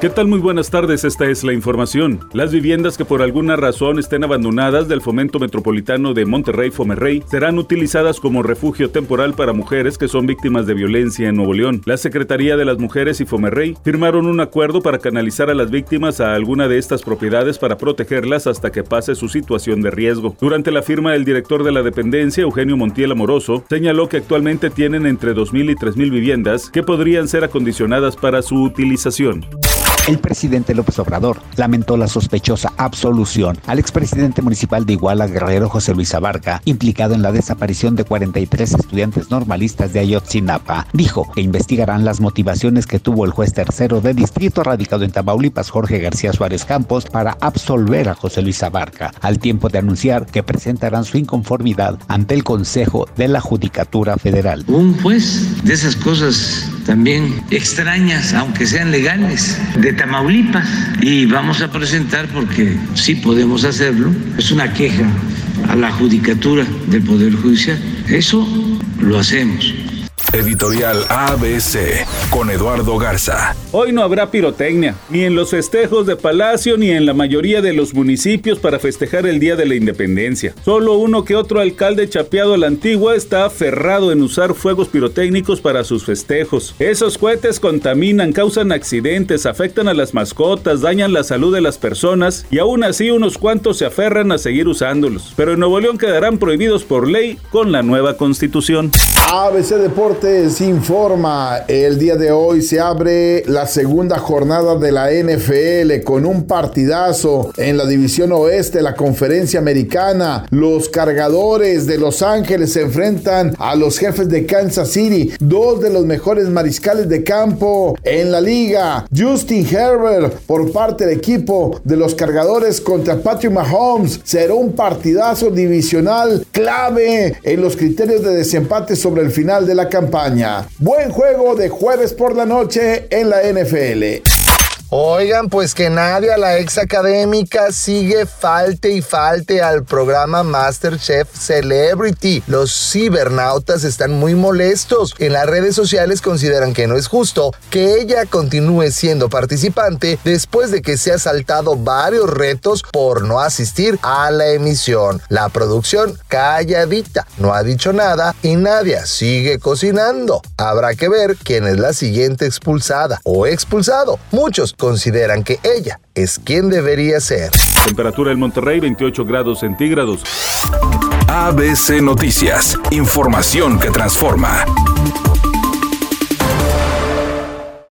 ¿Qué tal? Muy buenas tardes, esta es la información. Las viviendas que por alguna razón estén abandonadas del Fomento Metropolitano de Monterrey Fomerrey serán utilizadas como refugio temporal para mujeres que son víctimas de violencia en Nuevo León. La Secretaría de las Mujeres y Fomerrey firmaron un acuerdo para canalizar a las víctimas a alguna de estas propiedades para protegerlas hasta que pase su situación de riesgo. Durante la firma, el director de la dependencia, Eugenio Montiel Amoroso, señaló que actualmente tienen entre 2.000 y 3.000 viviendas que podrían ser acondicionadas para su utilización. El presidente López Obrador lamentó la sospechosa absolución al expresidente municipal de Iguala Guerrero José Luis Abarca, implicado en la desaparición de 43 estudiantes normalistas de Ayotzinapa. Dijo que investigarán las motivaciones que tuvo el juez tercero de distrito radicado en Tamaulipas, Jorge García Suárez Campos, para absolver a José Luis Abarca, al tiempo de anunciar que presentarán su inconformidad ante el Consejo de la Judicatura Federal. Un juez de esas cosas también extrañas, aunque sean legales, de Tamaulipas. Y vamos a presentar, porque sí podemos hacerlo, es una queja a la judicatura del Poder Judicial. Eso lo hacemos. Editorial ABC con Eduardo Garza. Hoy no habrá pirotecnia, ni en los festejos de Palacio ni en la mayoría de los municipios para festejar el Día de la Independencia. Solo uno que otro alcalde chapeado a la antigua está aferrado en usar fuegos pirotécnicos para sus festejos. Esos cohetes contaminan, causan accidentes, afectan a las mascotas, dañan la salud de las personas y aún así unos cuantos se aferran a seguir usándolos. Pero en Nuevo León quedarán prohibidos por ley con la nueva constitución. ABC Deportes informa, el día de hoy se abre la segunda jornada de la NFL con un partidazo en la división oeste, la conferencia americana. Los cargadores de Los Ángeles se enfrentan a los jefes de Kansas City, dos de los mejores mariscales de campo en la liga. Justin Herbert por parte del equipo de los cargadores contra Patrick Mahomes será un partidazo divisional clave en los criterios de desempate sobre el final de la campaña. Buen juego de jueves por la noche en la NFL. Oigan, pues que nadie a la ex académica sigue falte y falte al programa MasterChef Celebrity. Los cibernautas están muy molestos. En las redes sociales consideran que no es justo que ella continúe siendo participante después de que se ha saltado varios retos por no asistir a la emisión. La producción calladita, no ha dicho nada y Nadia sigue cocinando. Habrá que ver quién es la siguiente expulsada o expulsado. Muchos consideran que ella es quien debería ser. Temperatura en Monterrey 28 grados centígrados. ABC Noticias, información que transforma.